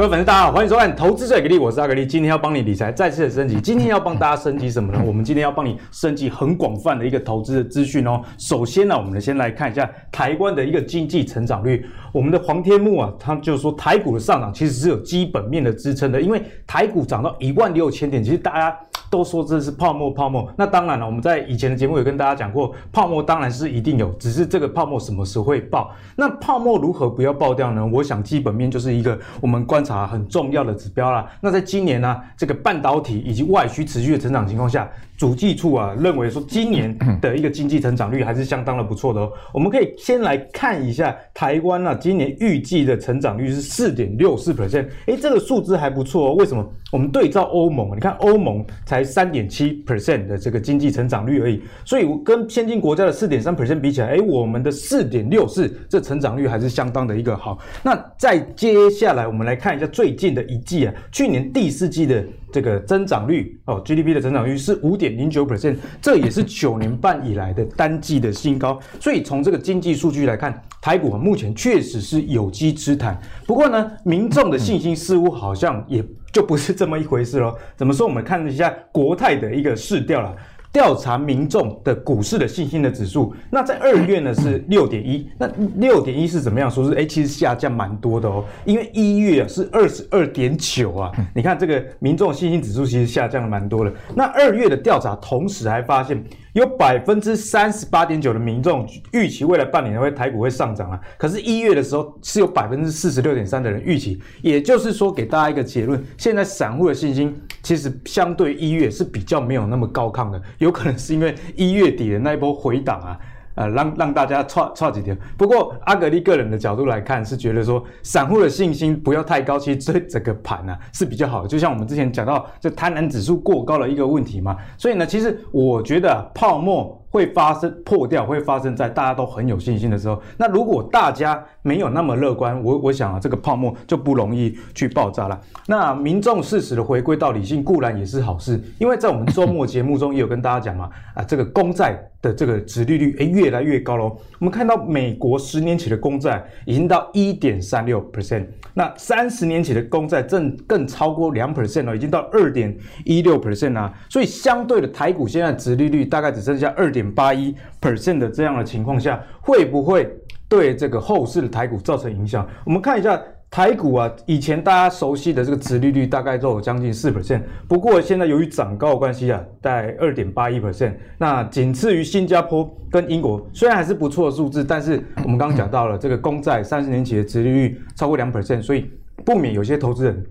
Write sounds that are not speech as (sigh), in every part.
各位粉丝，大家好，欢迎收看《投资最给力》，我是阿格力。今天要帮你理财再次的升级。今天要帮大家升级什么呢？(laughs) 我们今天要帮你升级很广泛的一个投资的资讯哦。首先呢，我们先来看一下台湾的一个经济成长率。我们的黄天木啊，他就是说台股的上涨其实是有基本面的支撑的，因为台股涨到一万六千点，其实大家都说这是泡沫，泡沫。那当然了，我们在以前的节目有跟大家讲过，泡沫当然是一定有，只是这个泡沫什么时候会爆？那泡沫如何不要爆掉呢？我想基本面就是一个我们观察。很重要的指标啦。那在今年呢、这个半导体以及外需持续的成长情况下，主计处啊认为说，今年 (clears throat) 的一个经济成长率还是相当的不错的哦。我们可以先来看一下台湾啊，今年预计的成长率是四点六四 percent，哎，这个数字还不错哦。为什么？我们对照欧盟，你看欧盟才三点七 percent 的这个经济成长率而已，所以跟先进国家的四点三 percent 比起来，哎，我们的四点六四这成长率还是相当的一个好。那再接下来我们来看。一下最近的一季啊，去年第四季的这个增长率哦，GDP 的增长率是五点零九 percent，这也是九年半以来的单季的新高。所以从这个经济数据来看，台股目前确实是有机之谈。不过呢，民众的信心似乎好像也就不是这么一回事喽。怎么说？我们看一下国泰的一个市调啦。调查民众的股市的信心的指数，那在二月呢是六点一，那六点一是怎么样说？是哎，其实下降蛮多的哦，因为一月啊是二十二点九啊，你看这个民众信心指数其实下降了蛮多的。那二月的调查同时还发现。有百分之三十八点九的民众预期未来半年会台股会上涨啊，可是，一月的时候是有百分之四十六点三的人预期，也就是说，给大家一个结论，现在散户的信心其实相对一月是比较没有那么高亢的，有可能是因为一月底的那一波回档啊。呃，让让大家差差几天。不过阿格力个人的角度来看，是觉得说散户的信心不要太高，其实这整个盘呢、是比较好的。就像我们之前讲到，这贪婪指数过高的一个问题嘛。所以呢，其实我觉得、泡沫。会发生破掉，会发生在大家都很有信心的时候。那如果大家没有那么乐观，我我想啊，这个泡沫就不容易去爆炸了。那民众适时的回归到理性，固然也是好事。因为在我们周末节目中也有跟大家讲嘛，啊，这个公债的这个殖利率诶越来越高喽。我们看到美国十年期的公债已经到一点三六 percent，那三十年期的公债正更超过两 percent 了，已经到二点一六 percent 啊。所以相对的台股现在殖利率大概只剩下二点。点八一 percent 的这样的情况下，会不会对这个后市的台股造成影响？我们看一下台股啊，以前大家熟悉的这个殖利率大概都有将近四 percent，不过现在由于涨高的关系啊，在二点八一 percent，那仅次于新加坡跟英国，虽然还是不错的数字，但是我们刚刚讲到了这个公债三十年期的殖利率超过两 percent，所以不免有些投资人。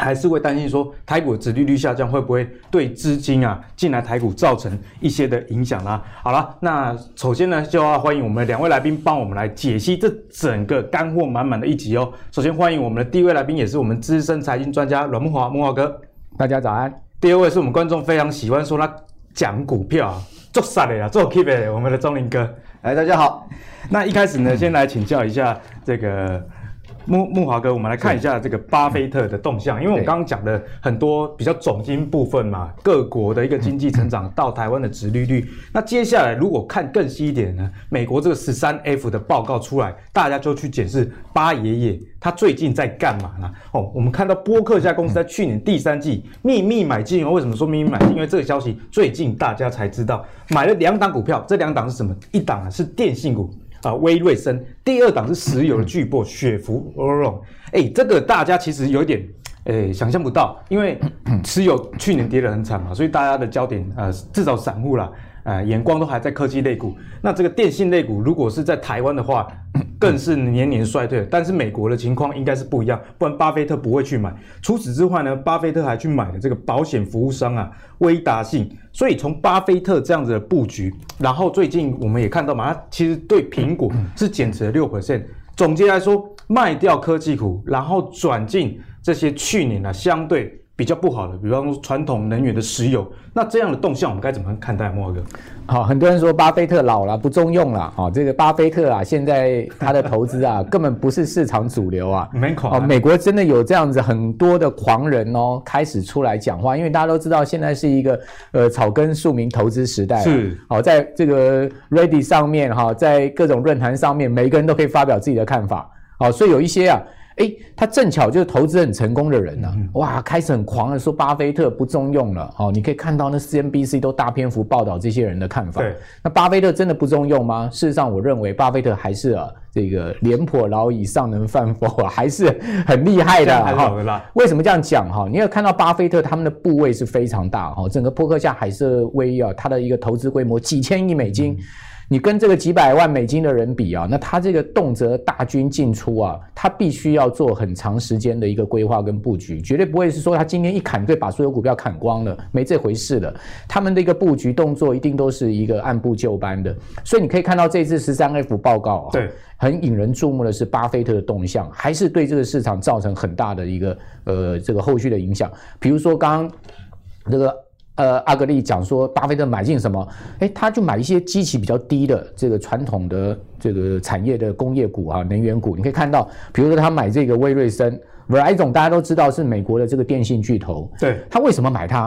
还是会担心说，台股的殖利率下降会不会对资金啊进来台股造成一些的影响啦？好了，那首先呢，就要欢迎我们两位来宾帮我们来解析这整个干货满满的一集哦。首先欢迎我们的第一位来宾，也是我们资深财经专家阮木华，木华哥，大家早安。第二位是我们观众非常喜欢说他讲股票啊做啥的呀，做 keep 的，我们的钟林哥，哎，大家好。那一开始呢，先来请教一下这个。慕慕驊哥，我们来看一下这个巴菲特的动向，因为我们刚刚讲的很多比较总经部分嘛，各国的一个经济成长到台湾的殖利率。那接下来如果看更细一点呢，美国这个十三 F 的报告出来，大家就去检视巴爷爷他最近在干嘛呢？哦，我们看到波克家公司在去年第三季秘密买进哦，为什么说秘密买进？因为这个消息最近大家才知道，买了两档股票，这两档是什么？一档啊是电信股。啊，威瑞森，第二档是石油的巨擘雪佛龙，哎，这个大家其实有点，诶，想象不到，因为 (coughs) 石油去年跌得很惨嘛，所以大家的焦点，呃，至少散户啦。呃，眼光都还在科技类股。那这个电信类股，如果是在台湾的话，(coughs) 更是年年衰退。但是美国的情况应该是不一样，不然巴菲特不会去买。除此之外呢，巴菲特还去买了这个保险服务商啊，威达信。所以从巴菲特这样子的布局，然后最近我们也看到嘛，他其实对苹果是减持了六 percent。总结来说，卖掉科技股，然后转进这些去年啊相对。比较不好的，比方说传统能源的石油，那这样的动向我们该怎么看待？慕驊哥，好，很多人说巴菲特老了不中用了，啊，这个巴菲特啊，现在他的投资啊，(laughs) 根本不是市场主流啊，美国真的有这样子很多的狂人哦，开始出来讲话，因为大家都知道现在是一个呃草根庶民投资时代，是，好，在这个 Reddit 上面哈，在各种论坛上面，每一个人都可以发表自己的看法，好，所以有一些啊。哎，他正巧就是投资很成功的人呢、啊，哇，开始很狂的说巴菲特不中用了。哦，你可以看到那 CNBC 都大篇幅报道这些人的看法。那巴菲特真的不中用吗？事实上，我认为巴菲特还是啊，这个廉颇老矣，尚能饭否啊，(laughs) 还是很厉害的哈。为什么这样讲哈？你有看到巴菲特他们的部位是非常大哈，整个波克夏海瑟威啊，他的一个投资规模几千亿美金。嗯你跟这个几百万美金的人比啊，那他这个动辄大军进出啊，他必须要做很长时间的一个规划跟布局，绝对不会是说他今天一砍就把所有股票砍光了，没这回事的。他们的一个布局动作一定都是一个按部就班的。所以你可以看到这次十三 F 报告啊，对，很引人注目的是巴菲特的动向，还是对这个市场造成很大的一个呃这个后续的影响。比如说刚刚这个。呃，阿格力讲说，巴菲特买进什么？哎，他就买一些基期比较低的这个传统的这个产业的工业股啊，能源股。你可以看到，比如说他买这个威瑞森，Verizon 大家都知道是美国的这个电信巨头。对，他为什么买它？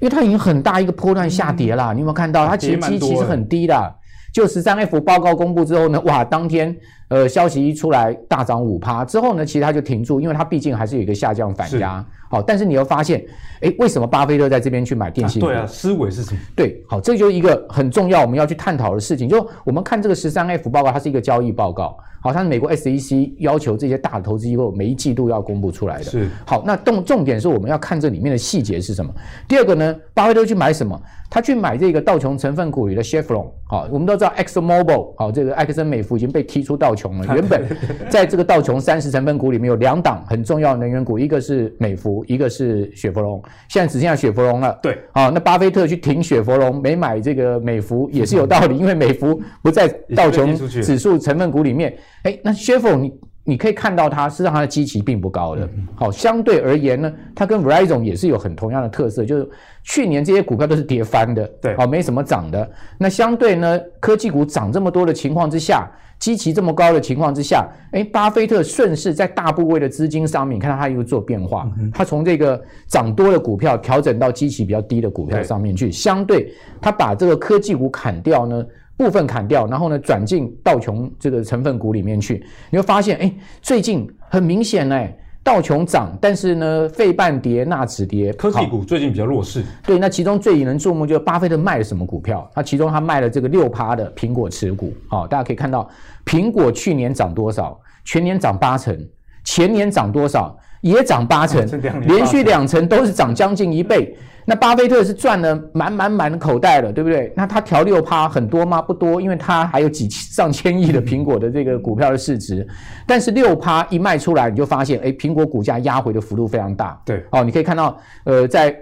因为它已经很大一个波段下跌了。嗯、你有没有看到？它其实基期是很低的。就十三 F 报告公布之后呢，哇，当天呃消息一出来大涨五趴之后呢，其实它就停住，因为它毕竟还是有一个下降反压。好，但是你又发现，哎，为什么巴菲特在这边去买电信？啊对啊，思维是什么？对，好，这就是一个很重要我们要去探讨的事情。就我们看这个十三 F 报告，它是一个交易报告。好，它是美国 SEC 要求这些大的投资机构每一季度要公布出来的。是。好，那重重点是我们要看这里面的细节是什么。第二个呢，巴菲特去买什么？他去买这个道琼成分股里的 Chevron。好，我们都知道 ExxonMobil，好，这个埃克森美孚已经被踢出道琼了。(laughs) 原本 (laughs) 在这个道琼三十成分股里面有两档很重要的能源股，一个是美孚，一个是雪佛龙。现在只剩下雪佛龙了。对。好，那巴菲特去停雪佛龙，没买这个美孚 (laughs) 也是有道理，因为美孚不在道琼指数成分股里面。哎，那雪佛你你可以看到它，实际上它的基期并不高的。好，相对而言呢，它跟 Verizon 也是有很同样的特色，就是去年这些股票都是跌翻的，对，好，没什么涨的。那相对呢，科技股涨这么多的情况之下，基期这么高的情况之下，哎，巴菲特顺势在大部位的资金上面，看到它又做变化，他从这个涨多的股票调整到基期比较低的股票上面去，相对他把这个科技股砍掉呢。部分砍掉，然后呢，转进道琼这个成分股里面去，你会发现，哎，最近很明显，哎，道琼涨，但是呢，费半跌，纳指跌，科技股最近比较弱势。对，那其中最引人注目就是巴菲特卖了什么股票？他其中他卖了这个六趴的苹果持股。好，大家可以看到，苹果去年涨多少？全年涨八成，前年涨多少？也涨八成，(laughs) 连续两成都是涨将近一倍。那巴菲特是赚了满满满的口袋了，对不对？那他调六趴很多吗？不多，因为他还有几上千亿的苹果的这个股票的市值。但是六趴一卖出来，你就发现，哎，苹果股价压回的幅度非常大。对，哦，你可以看到，呃，在。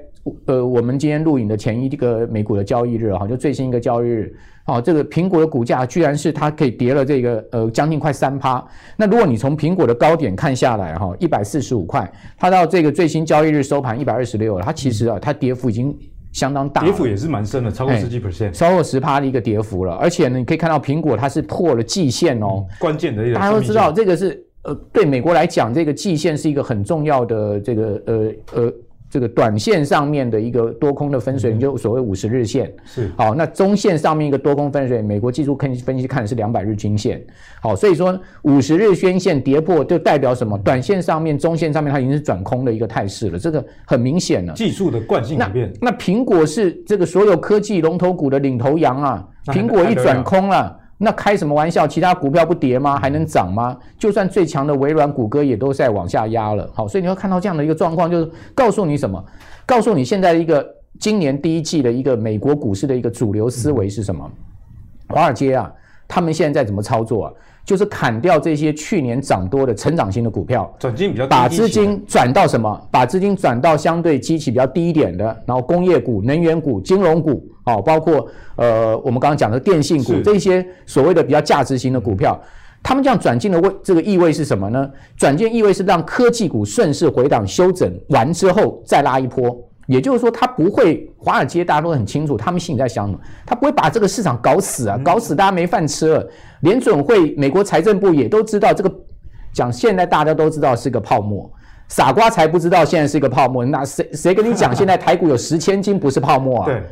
呃，我们今天录影的前一个美股的交易日哈，就最新一个交易日，哦，这个苹果的股价居然是它可以跌了这个呃将近快三趴。那如果你从苹果的高点看下来哈，一百四十五块，它到这个最新交易日收盘一百二十六了，它其实啊，它跌幅已经相当大，跌幅也是蛮深的，超过十几 percent，超过十趴的一个跌幅了。而且呢，你可以看到苹果它是破了季线哦，关键的一个，大家都知道这个是呃，对美国来讲，这个季线是一个很重要的这个呃呃。这个短线上面的一个多空的分水岭，就所谓五十日线是好。那中线上面一个多空分水岭，美国技术分析分析看的是两百日均线。好，所以说五十日均线跌破，就代表什么？短线上面、中线上面它已经是转空的一个态势了，这个很明显了。技术的惯性改变。那苹果是这个所有科技龙头股的领头羊啊，苹果一转空了。那开什么玩笑？其他股票不跌吗？还能涨吗？就算最强的微软、谷歌也都在往下压了。好，所以你会看到这样的一个状况，就是告诉你什么？告诉你现在一个今年第一季的一个美国股市的一个主流思维是什么？华尔街啊，他们现在在怎么操作啊？就是砍掉这些去年涨多的成长型的股票，转进比较低，把资金转到什么？把资金转到相对基期比较低一点的，然后工业股、能源股、金融股，哦，包括呃我们刚刚讲的电信股这些所谓的比较价值型的股票，他们这样转进的位这个意味是什么呢？转进意味是让科技股顺势回档修整完之后再拉一波。也就是说，他不会，华尔街大家都很清楚，他们心里在想什么，他不会把这个市场搞死啊，搞死大家没饭吃了。联准会、美国财政部也都知道这个，讲现在大家都知道是个泡沫，傻瓜才不知道现在是一个泡沫。那谁谁跟你讲现在台股有十千金不是泡沫啊？(laughs) 对，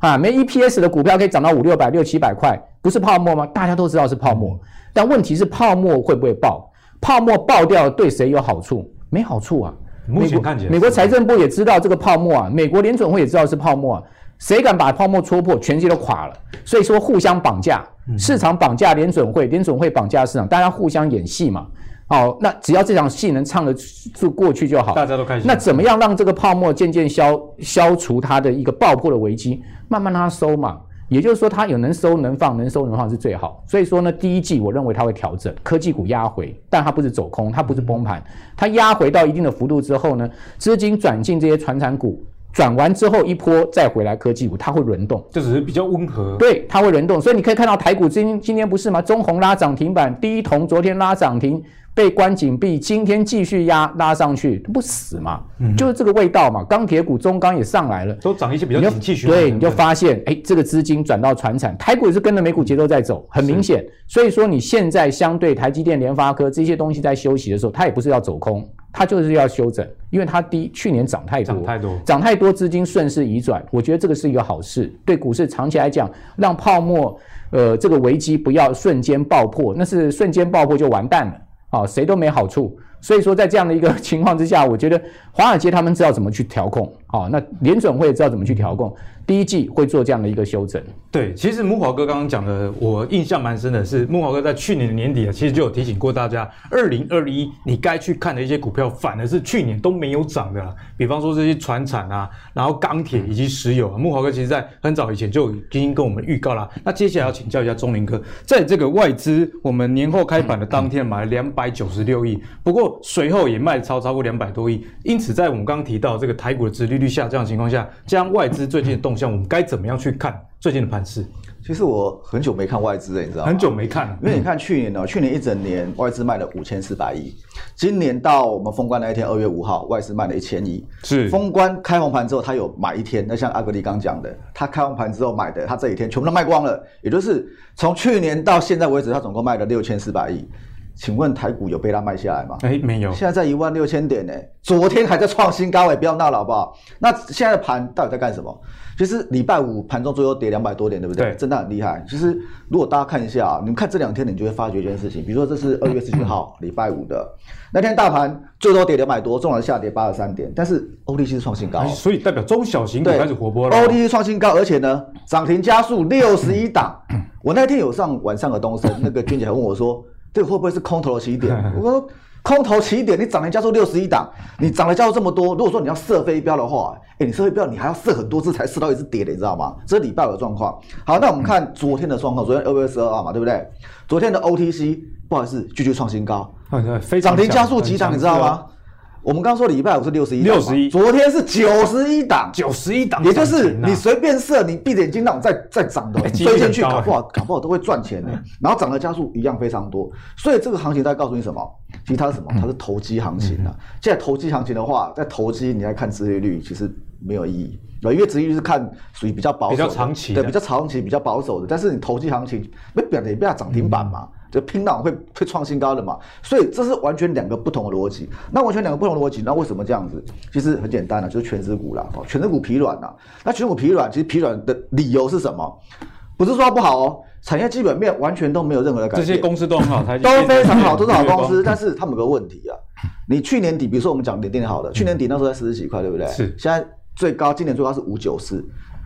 啊，没 EPS 的股票可以涨到五六百、六七百块，不是泡沫吗？大家都知道是泡沫，但问题是泡沫会不会爆？泡沫爆掉对谁有好处？没好处啊。目前看起来，美国财政部也知道这个泡沫啊，美国联准会也知道是泡沫啊。谁敢把泡沫戳破，全世界都垮了。所以说互相绑架，市场绑架联准会，联准会绑架市场，大家互相演戏嘛。好，那只要这场戏能唱得住过去就好。大家都开心。那怎么样让这个泡沫渐渐消消除它的一个爆破的危机？慢慢让它收嘛。也就是说，它有能收能放，能收能放是最好。所以说呢，第一季我认为它会调整，科技股压回，但它不是走空，它不是崩盘，它压回到一定的幅度之后呢，资金转进这些传产股。转完之后一波再回来科技股，它会轮动，这只是比较温和。对，它会轮动，所以你可以看到台股今今天不是吗？中鸿拉涨停板，第一铜昨天拉涨停，被关紧闭，今天继续压拉上去，不死嘛？嗯，就是这个味道嘛。钢铁股中钢也上来了，都涨一些比较景气循环。对，你就发现，哎，这个资金转到船产，台股也是跟着美股节奏在走，很明显。所以说你现在相对台积电、联发科这些东西在休息的时候，它也不是要走空。它就是要休整，因为它低去年涨太多，涨太多，涨太多，资金顺势移转，我觉得这个是一个好事，对股市长期来讲，让泡沫，呃，这个危机不要瞬间爆破，那是瞬间爆破就完蛋了，啊，谁都没好处。所以说，在这样的一个 (laughs) 情况之下，我觉得华尔街他们知道怎么去调控，啊，那联准会知道怎么去调控。第一季会做这样的一个修整。对，其实慕华哥刚刚讲的，我印象蛮深的是，慕华哥在去年的年底啊，其实就有提醒过大家，二零二一你该去看的一些股票，反而是去年都没有涨的啦。比方说这些船产啊，然后钢铁以及石油啊，慕华哥其实在很早以前就已经跟我们预告了。那接下来要请教一下钟林哥，在这个外资我们年后开盘的当天买了两百九十六亿，不过随后也卖超超过两百多亿，因此在我们刚刚提到这个台股的殖利率下降的情况下，将外资最近的动向，我们该怎么样去看最近的盘势？其实我很久没看外资了，你知道吗？很久没看了，因为你看去年呢、去年一整年外资卖了五千四百亿，今年到我们封关那一天，二月五号，外资卖了一千亿。是封关开红盘之后，他有买一天。那像阿格力刚讲的，他开红盘之后买的，他这几天全部都卖光了，也就是从去年到现在为止，他总共卖了六千四百亿。请问台股有被它卖下来吗？哎，没有。现在在一万六千点呢，昨天还在创新高，哎，不要闹了好不好？那现在的盘到底在干什么？其实礼拜五盘中最后跌两百多点，对不对？对，震荡很厉害。其实如果大家看一下，啊你们看这两天，你就会发觉一件事情。比如说这是二月十七号 (coughs) 礼拜五的那天，大盘最多跌两百多，纵然下跌八十三点，但是 OTC 是创新高，所以代表中小型股开始活泼了。OTC 创新高，而且呢涨停加速六十一档。(coughs) 我那天有上晚上的东升，那个娟姐还问我说。这个会不会是空头的起点？(laughs) 我说空头起点，你涨停加速六十一档，你涨了加速这么多。如果说你要射飞镖的话，哎，你射飞镖你还要射很多次才射到一次跌的，你知道吗？这是礼拜五的状况。好，那我们看昨天的状况，昨天二月十二号嘛，对不对？昨天的 OTC 不好意思，继续创新高，涨停加速几档，你知道吗？我们刚刚说礼拜五是六十一，六十一，昨天是九十一档，九十一档，也就是你随便设，你闭着眼睛那种再再涨的，追进去搞不好搞不好都会赚钱的。然后涨的加速一样非常多，所以这个行情在告诉你什么？其实它是什么？它是投机行情啊。现在投机行情的话，在投机你来看殖利率其实没有意义，因为殖利率是看属于比较保守、比较长期，对，比较长期、比较保守的。但是你投机行情，没表的不要涨停板嘛。就拼档会会创新高的嘛，所以这是完全两个不同的逻辑。那完全两个不同的逻辑，那为什么这样子？其实很简单啊，就是权值股啦，哦，权值股疲软呐。那权值股疲软，其实疲软的理由是什么？不是说它不好哦，产业基本面完全都没有任何的改变。这些公司都很好，都非常好，都是好 (laughs) 公司。但是他们有个问题啊，你去年底，比如说我们讲联电好的，去年底那时候在四十几块，对不对？是。现在最高，今年最高是五九四。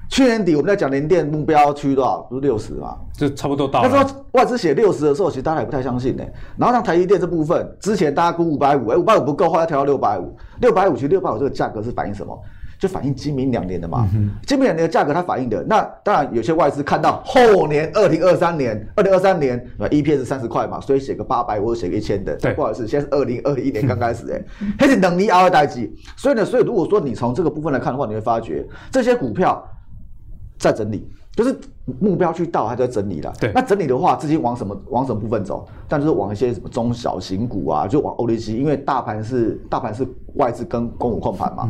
去年底我们在讲联电目标区多少？不是六十嘛？就差不多到了。那时候外资写六十的时候，其实大家也不太相信呢。然后像台积电这部分，之前大家估五百五，哎，五百五不够，后来调到六百五。六百五其实六百五这个价格是反映什么？就反映今明两年的嘛。嗯、今明两年的价格它反映的，那当然有些外资看到后年二零二三年，二零二三年 EPS 三十块嘛，所以写个八百或者写个一千的。对，不好意思，现在是二零二一年刚开始哎，还是等你熬的代机。所以呢，所以如果说你从这个部分来看的话，你会发觉这些股票。在整理，就是目标去到，还在整理了。对，那整理的话，资金往什么往什么部分走？但就是往一些什么中小型股啊，就往 ODC，因为大盘是大盘是外资跟公股控盘嘛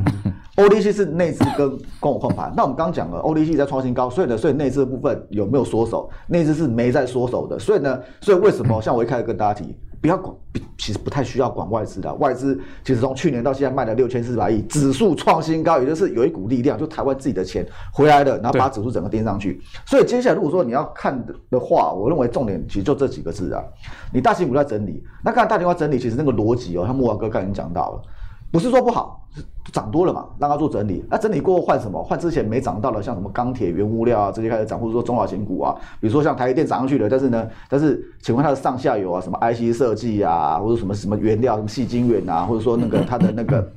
，ODC 是内资跟公股控盘。那我们刚刚讲了，ODC 在创新高，所以呢，所以内资的部分有没有缩手？内资是没在缩手的。所以呢，所以为什么像我一开始跟大家提？不要管，其实不太需要管外资的。外资其实从去年到现在卖了六千四百亿，指数创新高，也就是有一股力量，就台湾自己的钱回来了，然后把指数整个垫上去。所以接下来如果说你要看的话，我认为重点其实就这几个字啊，你大型股在整理，那看大型股整理，其实那个逻辑哦，像木华哥刚才已经讲到了。不是说不好，涨多了嘛，让它做整理。那整理过后换什么？换之前没涨到的，像什么钢铁、原物料啊，这些开始涨，或者说中小型股啊，比如说像台积电涨上去了，但是呢，但是请问它的上下游啊，什么 IC 设计啊，或者什么什么原料，什么细晶圆啊，或者说那个它的那个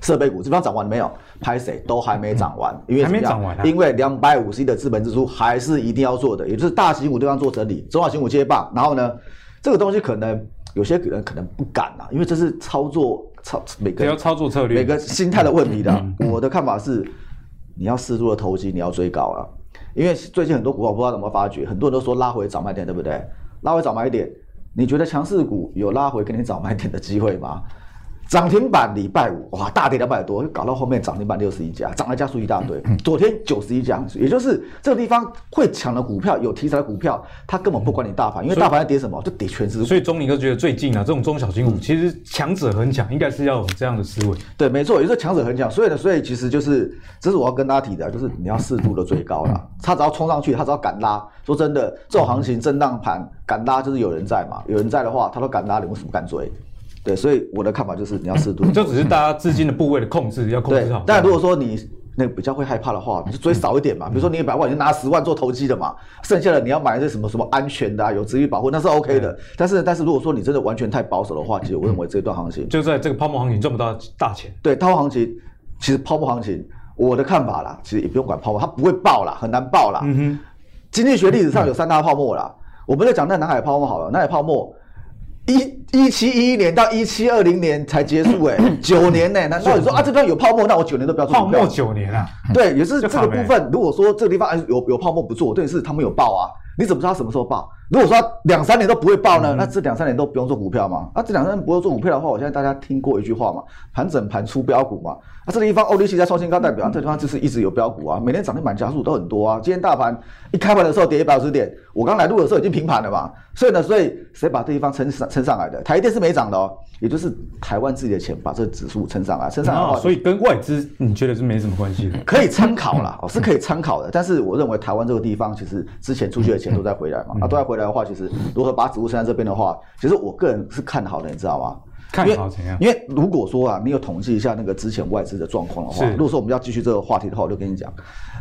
设备股，这方涨完了没有？拍谁都还没涨完，因为还没涨完，因为两百五十亿的资本支出还是一定要做的，也就是大型股地方做整理，中小型股接棒。然后呢，这个东西可能有些人可能不敢啊，因为这是操作。操，每个要操作策略，每个心态的问题的。我的看法是，你要适度的投机，你要追高啊。因为最近很多股票不知道怎么发掘，很多人都说拉回早买点，对不对？拉回早买点，你觉得强势股有拉回给你早买点的机会吗？涨停板礼拜五哇，大跌两百多，搞到后面涨停板六十一家，涨了家数一大堆。昨天九十一家，也就是这个地方会抢的股票，有题材的股票，它根本不管你大盘，因为大盘在跌什么，就跌全指股。所以钟林哥觉得最近啊，这种中小型股其实强者恒强，应该是要有这样的思维。对，没错，也就是强者恒强。所以呢，所以其实就是，这是我要跟大家提的，就是你要适度的追高了。他只要冲上去，他只要敢拉。说真的，这种行情震荡盘敢拉，就是有人在嘛。有人在的话，他都敢拉，你为什么敢追？对，所以我的看法就是你要适度，就只是大家资金的部位的控制要控制好。但如果说你那个比较会害怕的话，你就追少一点嘛。比如说你一百万，你就拿十万做投机的嘛，剩下的你要买一些什么什么安全的啊，有资金保护，那是 OK 的。但是但是如果说你真的完全太保守的话，其实我认为这段行情就在这个泡沫行情赚不到大钱。对，泡沫行情其实泡沫行情，我的看法啦，其实也不用管泡沫，它不会爆啦，很难爆啦。嗯哼，经济学历史上有三大泡沫啦，我们就讲那南海泡沫好了，南海泡沫。一一七一一年到一七二零年才结束，哎，(coughs) 九年呢？难道你说啊，这边有泡沫，那我九年都不要做泡沫九年啊？对，也是这个部分。如果说这个地方有有泡沫不做，但，是他们有爆啊。你怎么知道什么时候爆？如果说两三年都不会爆呢？那这两三年都不用做股票嘛？啊，这两三年不用做股票的话，我现在大家听过一句话嘛，盘整盘出标股嘛。啊，这个地方 OTC 在创新高，代表这地方就是一直有标股啊，每天涨停板家数都很多啊。今天大盘一开盘的时候跌一百五十点，我刚来录的时候已经平盘了嘛。所以呢，所以谁把这地方撑上撑上来的？台积电是没涨的哦，也就是台湾自己的钱把这个指数撑上来，撑上来的话，所以跟外资你觉得是没什么关系的？可以参考啦，哦，是可以参考的。但是我认为台湾这个地方其实之前出去的钱都在回来嘛，啊，都在回来的话，其实如何把指数撑在这边的话，其实我个人是看好的，你知道吗？看好怎样？因为如果说啊，你有统计一下那个之前外资的状况的话，如果说我们要继续这个话题的话，我就跟你讲，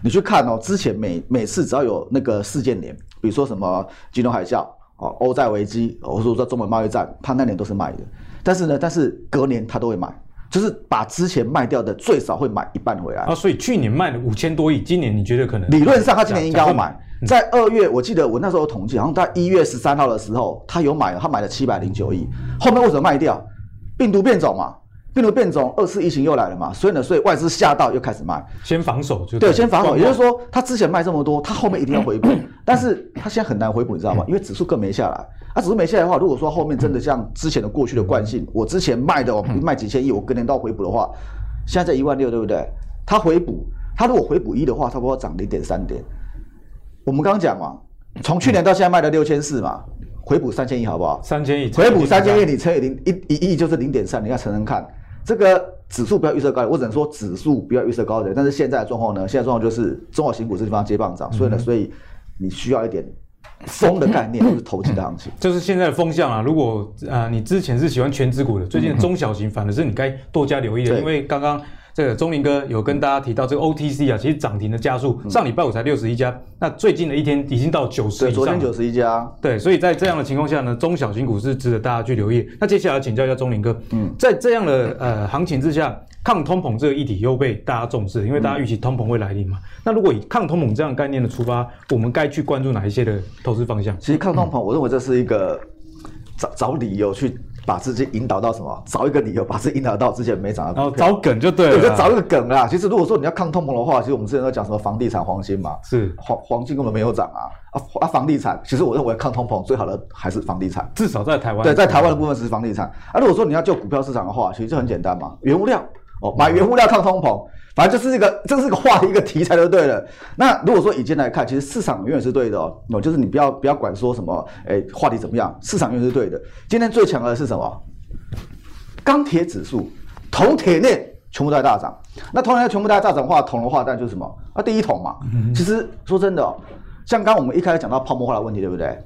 你去看哦，之前每每次只要有那个事件年，比如说什么金融海啸。哦，欧债危机，或者说中美贸易战，他那年都是卖的，但是呢，但是隔年他都会买，就是把之前卖掉的最少会买一半回来。啊，所以去年卖了五千多亿，今年你觉得可能？理论上他今年应该要买，在二月，我记得我那时候统计，好像在一月十三号的时候，他有买了，他买了七百零九亿，后面为什么卖掉？病毒变种嘛。病毒变种，二次疫情又来了嘛，所以呢，所以外资吓到又开始卖，先防守就对，先防守，也就是说，他之前卖这么多，他后面一定要回补，但是他现在很难回补，你知道吗？(laughs) 因为指数更没下来，啊，指数没下来的话，如果说后面真的像之前的过去的惯性，我之前卖的我卖几千亿，我隔年都要回补的话，现在在一万六，对不对？他回补，他如果回补一的话，差不多涨零点三点。我们刚刚讲嘛，从去年到现在卖了六千四嘛，回补三千亿好不好？三千亿，回补三千亿，你乘以零一一亿就是零点三，你要乘乘看。这个指数不要预测高点，我只能说指数不要预测高点。但是现在的状况呢？现在状况就是中小型股这地方接棒涨，所以呢，所以你需要一点风的概念，就是投机的行情。就是现在的风向啊！如果啊、呃，你之前是喜欢全指股的，最近的中小型反而是你该多加留意的，因为刚刚。这个钟林哥有跟大家提到这个 OTC 啊，其实涨停的加速上礼拜五才六十一家，那最近的一天已经到九十以上。昨天九十一家。对，所以在这样的情况下呢，中小型股是值得大家去留意。那接下来请教一下钟林哥，嗯，在这样的呃行情之下，抗通膨这个议题又被大家重视，因为大家预期通膨会来临嘛。那如果以抗通膨这样概念的出发，我们该去关注哪一些的投资方向？其实抗通膨，我认为这是一个找找理由去。把自己引导到什么？找一个理由把自己引导到之前没涨的。哦，找梗就对了。对，就找一个梗啊。其实如果说你要抗通膨的话，其实我们之前都讲什么房地产、黄金嘛。是黄黄金根本没有涨啊啊啊！房地产，其实我认为抗通膨最好的还是房地产，至少在台湾。对，在台湾的部分是房地产。啊，如果说你要就股票市场的话，其实就很简单嘛。原物料哦，买原物料抗通膨，反正就是一个这是一个话题一个题材就对了。那如果说以今天来看，其实市场永远是对的哦，就是你不要不要管说什么，哎，话题怎么样，市场永远是对的。今天最强的是什么？钢铁指数、铜铁链全部都在大涨。那铜铁链全部都在大涨的话，铜的话，但就是什么？啊，第一桶嘛。其实说真的哦，像刚刚我们一开始讲到泡沫化的问题，对不对？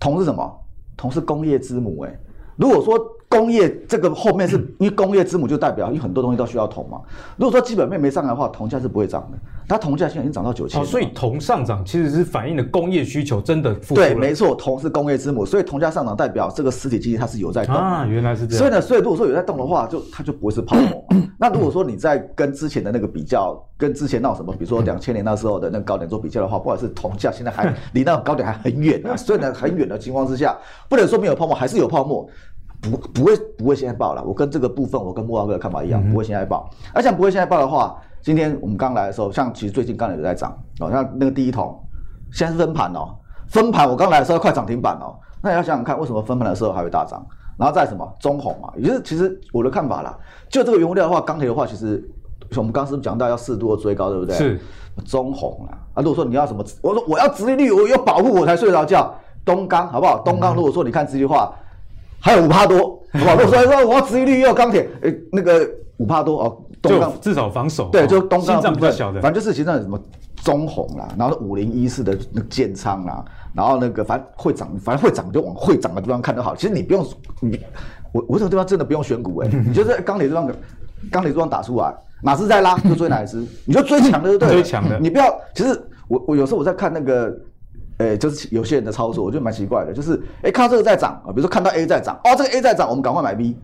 铜是什么？铜是工业之母，哎，如果说。工业这个后面是因为工业之母，就代表因为很多东西都需要铜嘛。如果说基本面没上来的话，铜价是不会涨的。它铜价现在已经涨到九千。哦，所以铜上涨其实是反映了工业需求真的复苏。对，没错，铜是工业之母，所以铜价上涨代表这个实体经济它是有在动啊。原来是这样。所以呢，所以如果说有在动的话，就它就不会是泡沫。(coughs) 那如果说你在跟之前的那个比较，跟之前那什么，(coughs) 比如说两千年那时候的那个高点做比较的话，不管是铜价现在还离那个高点还很远啊。所以呢，很远的情况之下，不能说没有泡沫，还是有泡沫。不不会不会现在爆了，我跟这个部分我跟慕驊哥的看法一样，不会现在爆。而且不会现在爆的话，今天我们刚来的时候，像其实最近刚才有在涨哦，像那个第一桶，现在是分盘哦，分盘我刚来的时候快涨停板哦，那你要想想看，为什么分盘的时候还会大涨？然后再什么中红嘛，也就是其实我的看法啦，就这个原物料的话，钢铁的话，其实我们刚刚是讲到要适度的追高，对不对？是中红啊，啊，如果说你要什么，我说我要殖利率，我要保护我才睡着觉，东钢好不好？东钢如果说你看这句话。还有五帕多，(laughs) 好不好？如果说说我要殖利率又要钢铁，哎，那个五帕多哦，东钢至少防守，对，就东钢比较小的，反正就是其实什么中红啦，然后五零一四的那个建仓啦，然后那个反正会涨，反正会涨就往会涨的地方看就好。其实你不用你我我这个地方真的不用选股哎、欸，(laughs) 你就是钢铁这方钢铁这方打出来，哪支在拉就追哪一支，你就追强的就对了，(laughs) 追强的，你不要。其实我我有时候我在看那个。哎、就是有些人的操作，我觉得蛮奇怪的。就是，哎、看到这个在涨啊，比如说看到 A 在涨，哦，这个 A 在涨，我们赶快买 B。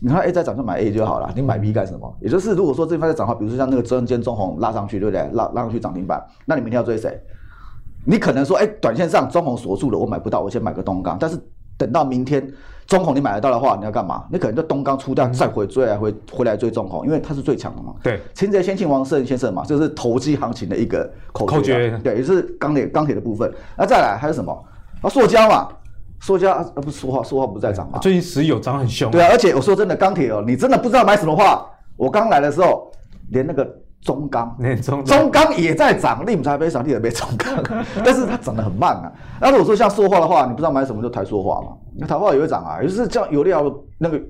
你看 A 在涨就买 A 就好了，你买 B 干什么？也就是如果说这一块在涨的话，比如说像那个中间中红拉上去，对不对？拉拉上去涨停板，那你明天要追谁？你可能说，哎、短线上中红锁住了，我买不到，我先买个东钢，但是。等到明天中红你买得到的话，你要干嘛？你可能就东钢出掉，再回追来回回来追中红，因为它是最强的嘛。对，擒贼先擒王胜先生嘛，这是投机行情的一个口诀。诀对，也是钢铁钢铁的部分。那再来还有什么？啊，塑胶嘛，塑胶啊不是说话说话不在涨嘛？最近石油涨很凶。对啊，而且我说真的，钢铁哦，你真的不知道买什么话。我刚来的时候，连那个。中钢，中中钢也在涨，利姆才非常地的被中钢，但是它涨得很慢啊。那如果说像塑化的话，你不知道买什么就抬塑化嘛，那台化也会涨啊，也就是像油料那个。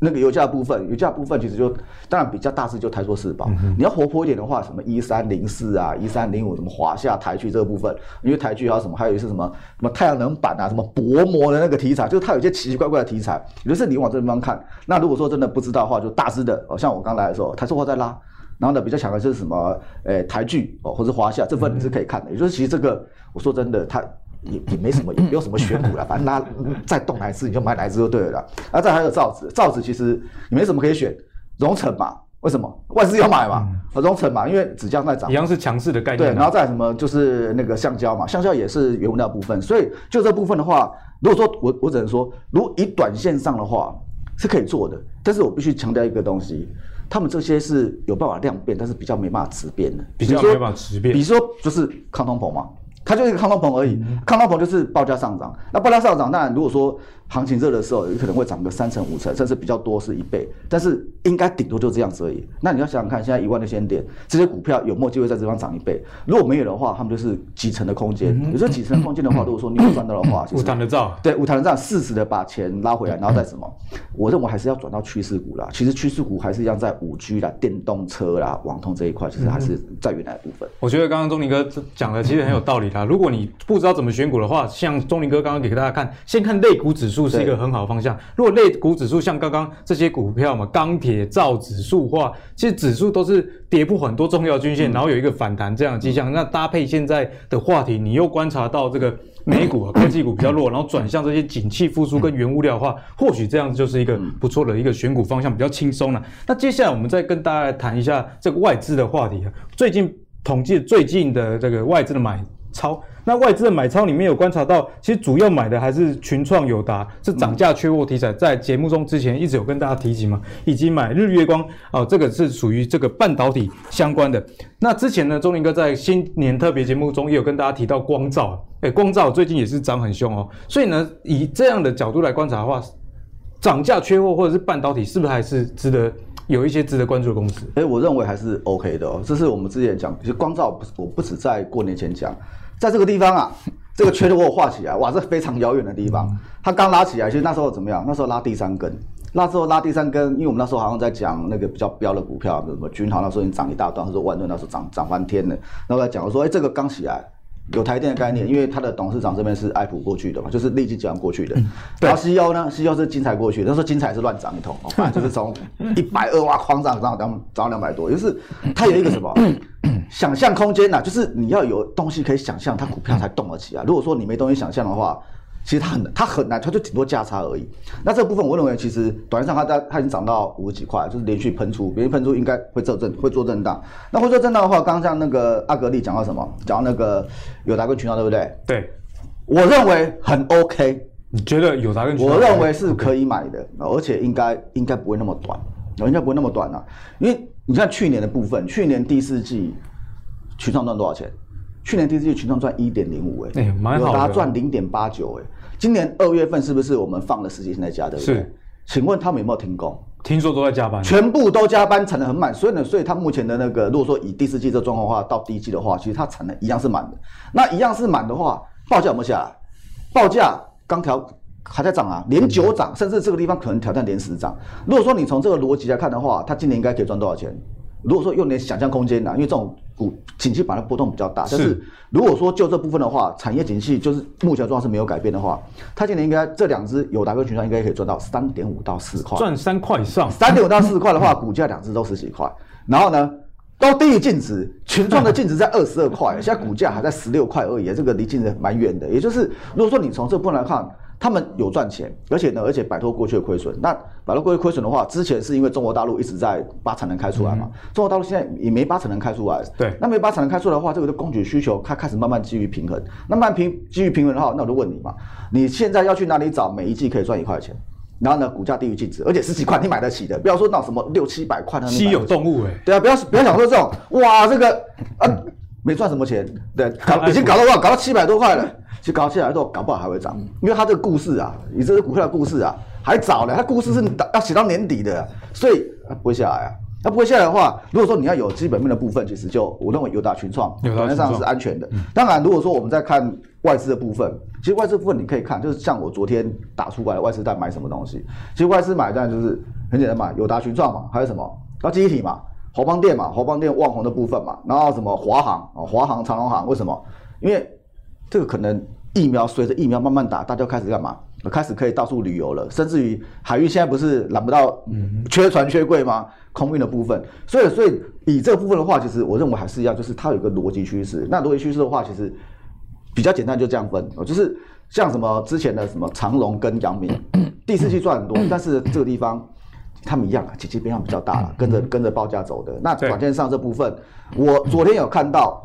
那个油价部分，油价部分其实就当然比较大致，就台塑四宝。嗯、你要活泼一点的话，什么一三零四啊，一三零五，什么华夏台剧这个部分，因为台剧还有什么，还有一些什么什么太阳能板啊，什么薄膜的那个题材，就是它有一些奇奇怪怪的题材。也就是你往这个地方看，那如果说真的不知道的话，就大致的，哦，像我刚来的时候，台塑化在拉，然后呢比较强的就是什么，诶、欸，台剧哦，或者华夏这份你是可以看的。嗯、也就是其实这个，我说真的，它。也也没什么，也没有什么选股了，反正它再动哪一只你就买哪一只就对了。啊，再还有造纸，造纸其实也没什么可以选，荣成嘛，为什么？外资要买嘛，荣成嘛，因为纸浆在涨，一样是强势的概念。对，然后再什么就是那个橡胶嘛，橡胶也是原物料部分，所以就这部分的话，如果说我我只能说，如果以短线上的话是可以做的，但是我必须强调一个东西，他们这些是有办法量变，但是比较没办法质变的，比较没办法质变，比如说就是抗通膨嘛。它就是一个抗通膨而已，嗯、抗通膨就是报价上涨。那报价上涨，当然如果说行情热的时候，有可能会涨个三成五成，甚至比较多是一倍。但是应该顶多就这样子而已。那你要想想看，现在一万六千点，这些股票有没有机会在这方涨一倍？如果没有的话，他们就是几成的空间。有时候几成的空间的话，(coughs) 如果说你有赚到的话，无弹的账，对，五谈的账，适时的把钱拉回来，然后再什么？我认为还是要转到趋势股啦。其实趋势股还是一样在五 G 啦、电动车啦、网通这一块，其实还是在原来的部分。我觉得刚刚钟林哥讲的其实很有道理啦。如果你不不知道怎么选股的话，像钟林哥刚刚给大家看，先看类股指数是一个很好的方向。如果类股指数像刚刚这些股票嘛，钢铁、造纸、塑化，其实指数都是跌破很多重要均线，嗯、然后有一个反弹这样的迹象。嗯、那搭配现在的话题，你又观察到这个美股、啊、(coughs) 科技股比较弱，然后转向这些景气复苏跟原物料的话，或许这样子就是一个不错的一个选股方向，比较轻松了。那接下来我们再跟大家来谈一下这个外资的话题啊。最近统计最近的这个外资的买超。那外资的买超里面有观察到，其实主要买的还是群创、友达，是涨价缺货题材，在节目中之前一直有跟大家提及嘛，以及买日月光哦，这个是属于这个半导体相关的。那之前呢，钟林哥在新年特别节目中也有跟大家提到光照，哎，光照最近也是涨很凶哦。所以呢，以这样的角度来观察的话，涨价缺货或者是半导体是不是还是值得有一些值得关注的公司？哎，我认为还是 OK 的哦。这是我们之前讲，其实光照不是，我不止在过年前讲，在这个地方啊，(laughs) 这个圈我画起来，哇，这非常遥远的地方。它刚拉起来，其实那时候怎么样？那时候拉第三根，那时候拉第三根，因为我们那时候好像在讲那个比较标的股票，比如什么君豪那时候已经涨一大段，或者万润那时候涨涨翻天了。然后在讲说，哎，这个刚起来。有台电的概念，因为他的董事长这边是爱普过去的嘛，就是立即集团过去的。嗯、然后 CEO 呢，CEO 是精彩过去的，那时候精彩是乱涨一通，(laughs) 反正就是从一百二哇狂涨，涨涨涨到两百多，就是它有一个什么 (laughs) 想象空间呐、啊，就是你要有东西可以想象，它股票才动得起来。如果说你没东西想象的话，其实它很难，它很难，它就顶多价差而已。那这个部分，我认为其实短线上它它它已经涨到五十几块，就是连续喷出，连续喷出应该会做震，会做震荡。那会做震荡的话，刚刚像那个阿格力讲到什么？讲到那个友达跟群创，对不对？对，我认为很 OK。你觉得友达跟群创？我认为是可以买的而且应该应该不会那么短，应该不会那么短啊。因为你看去年的部分，去年第四季群创赚多少钱？去年第四季群创赚一点零五，哎，友达赚零点八九，哎。今年二月份是不是我们放了十几天在家，对不对？是，请问他们有没有停工？听说都在加班，全部都加班，产能很满。所以呢，所以他目前的那个，如果说以第四季这状况的话，到第一季的话，其实它产能一样是满的。那一样是满的话，报价有没有下来？报价刚调还在涨啊，连九涨，甚至这个地方可能挑战连十涨。如果说你从这个逻辑来看的话，它今年应该可以赚多少钱？如果说用点想象空间呢，因为这种股景气板的波动比较大，但是如果说就这部分的话，产业景气就是目前状况是没有改变的话，它今年应该这两只有达跟群创应该可以赚到三点五到四块，赚三块以上。三点五到四块的话，股价两只都十几块，然后呢都低于净值，群创的净值在二十二块，现在股价还在十六块而已，这个离净值蛮远的。也就是如果说你从这部分来看。他们有赚钱，而且呢，而且摆脱过去的亏损。那摆脱过去亏损的话，之前是因为中国大陆一直在把产能开出来嘛。嗯、中国大陆现在也没把产能开出来。对。那没把产能开出来的话，这个的供给需求它开始慢慢基于平衡。那慢慢平基于平衡的话，那我就问你嘛，你现在要去哪里找每一季可以赚一块钱？然后呢，股价低于净值，而且十几块你买得起的，不要说那什么六七百块的。稀有动物哎、欸。对啊，不要不要想说这种哇，这个啊没赚什么钱，对，搞 (laughs) 已经搞到多少？搞到七百多块了。其实搞起来之后，搞不好还会涨，因为它这个故事啊，你这个股票的故事啊，还早呢。它故事是要写到年底的，所以它不会下来啊。它不会下来的话，如果说你要有基本面的部分，其实就我认为友达群创短线上是安全的。当然，如果说我们在看外资的部分，其实外资部分你可以看，就是像我昨天打出来的外资在买什么东西。其实外资买单就是很简单嘛，友达群创嘛，还有什么？然后记忆体嘛，华邦电嘛，华邦电旺宏的部分嘛，然后什么华航啊，华航长隆航，为什么？因为这个可能疫苗随着疫苗慢慢打，大家开始干嘛？开始可以到处旅游了，甚至于海运现在不是拦不到，缺船缺柜吗？空运的部分，所以所以以这个部分的话，其实我认为还是一样，就是它有一个逻辑趋势。那逻辑趋势的话，其实比较简单，就这样分，就是像什么之前的什么长隆跟阳明，(coughs) 第四季赚很多，但是这个地方他们一样啊，景气变化比较大了，跟着跟着报价走的。那短线上这部分，我昨天有看到。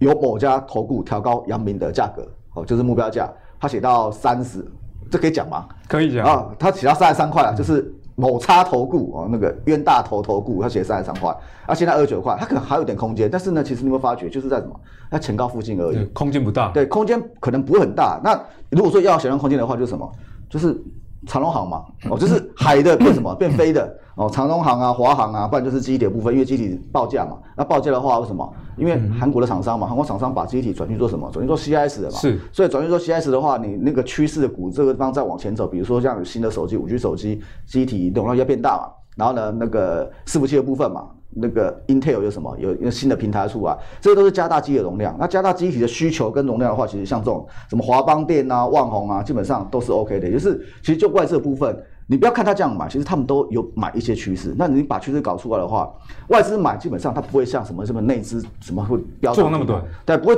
有某家投顾调高阳明的价格，哦，就是目标价，他写到三十，这可以讲吗？可以讲啊，他写到三十三块了，就是某差投顾哦，那个冤大头投顾，他写三十三块，啊，现在二十九块，他可能还有点空间，但是呢，其实你会发觉就是在什么，在前高附近而已，空间不大，对，空间可能不会很大。那如果说要想象空间的话，就是什么，就是。长荣航嘛，哦，就是海的变什么变飞的哦，长荣航啊、华航啊，不然就是机体的部分，因为机体报价嘛。那报价的话，为什么？因为韩国的厂商嘛，韩国厂商把机体转去做什么？转去做 CIS 的嘛。是。所以转去做 CIS 的话，你那个趋势的股这个地方再往前走，比如说像有新的手机、五 G 手机，机体容量要变大嘛。然后呢，那个伺服器的部分嘛。那个 Intel 有什么？有一个新的平台出来，这些都是加大机的容量。那加大机体的需求跟容量的话，其实像这种什么华邦电啊、旺宏啊，基本上都是 OK 的。就是其实就外资的部分，你不要看它这样买，其实他们都有买一些趋势。那你把趋势搞出来的话，外资买基本上它不会像什么什么内资什么会飙涨那么多，对，不会。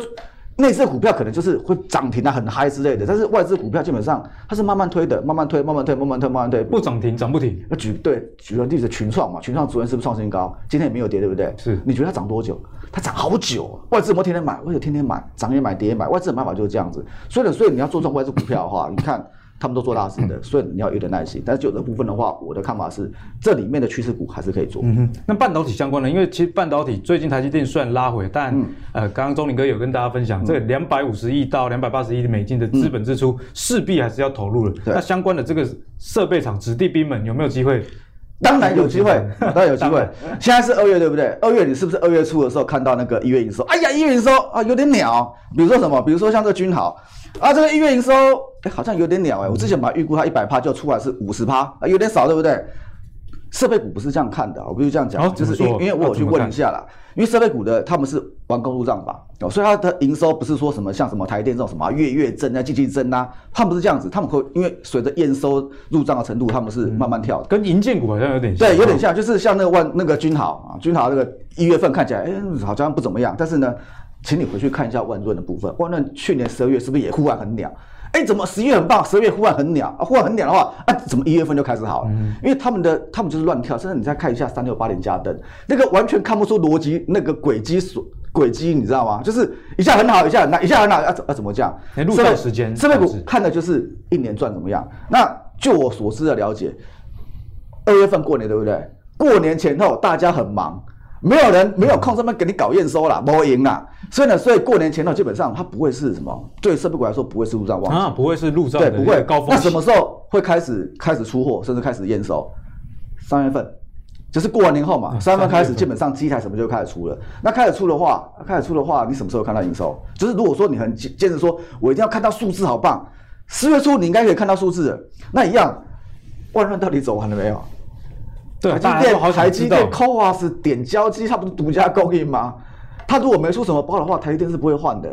内资股票可能就是会涨停啊，很嗨之类的，但是外资股票基本上它是慢慢推的，慢慢推，慢慢推，慢慢推，慢慢推，不涨停涨不停。那举对举个例子，群创嘛，群创昨天是不是创新高？今天也没有跌，对不对？是。你觉得它涨多久？它涨好久。外资有没有天天买？外资天天买，涨也买，跌也买。外资的买法就是这样子。所以呢，所以你要做这种外资股票的话，你看。他们都做大事的，所以你要有点耐心。但是有的部分的话，我的看法是，这里面的趋势股还是可以做。嗯哼。那半导体相关的，因为其实半导体最近台积电虽然拉回，但、嗯、呃，刚刚钟林哥有跟大家分享，嗯、这个两百五十亿到两百八十亿美金的资本支出，势必还是要投入的。嗯、那相关的这个设备厂、子弟兵们有没有机会？(laughs) 当然有机会，当然有机会。现在是二月，对不对？二月你是不是二月初的时候看到那个 (laughs) 一月营收？哎呀，一月营收啊有点鸟。比如说什么？比如说像这个君豪啊，这个一月营收哎好像有点鸟哎。我之前把预估它一百趴就出来是五十趴，啊有点少，对不对？设备股不是这样看的，我必须这样讲，就是因为因为我有去问一下啦，因为设备股的他们是玩公入账法哦，所以它的营收不是说什么像什么台电这种什么月月增啊、季季增啊，他们不是这样子，他们会因为随着验收入账的程度，他们是慢慢跳的，跟银建股好像有点像，对，有点像，就是像那个万那个君豪啊，君豪那个一月份看起来哎好像不怎么样，但是呢，请你回去看一下万润的部分，万润去年十二月是不是也忽然很鸟？哎，怎么十一月很棒，十二月忽然很鸟啊？忽然很鸟的话，啊，怎么一月份就开始好了？嗯、因为他们的他们就是乱跳。甚至你再看一下三六八零家登，那个完全看不出逻辑，那个轨迹所轨迹，你知道吗？就是一下很好，一下很烂，一下很好，要怎要怎么讲？录像时间，设备股看的就是一年赚怎么样？那就我所知的了解，二月份过年对不对？过年前后大家很忙。没有人没有空这么给你搞验收啦，不会赢啊。所以呢，所以过年前呢，基本上它不会是什么，对设备股来说不会是入账旺季啊，不会是入账对，不会高峰。那什么时候会开始开始出货，甚至开始验收？三月份，就是过完年后嘛，三月份开始，基本上机台什么就开始出了。那开始出的话，开始出的话，你什么时候看到营收？就是如果说你很坚持说，我一定要看到数字好棒，四月初你应该可以看到数字。那一样，万润到底走完了没有？对，台积电、台积电、CoWoS 点胶机，它不是独家供应吗？它如果没出什么包的话，台积电是不会换的。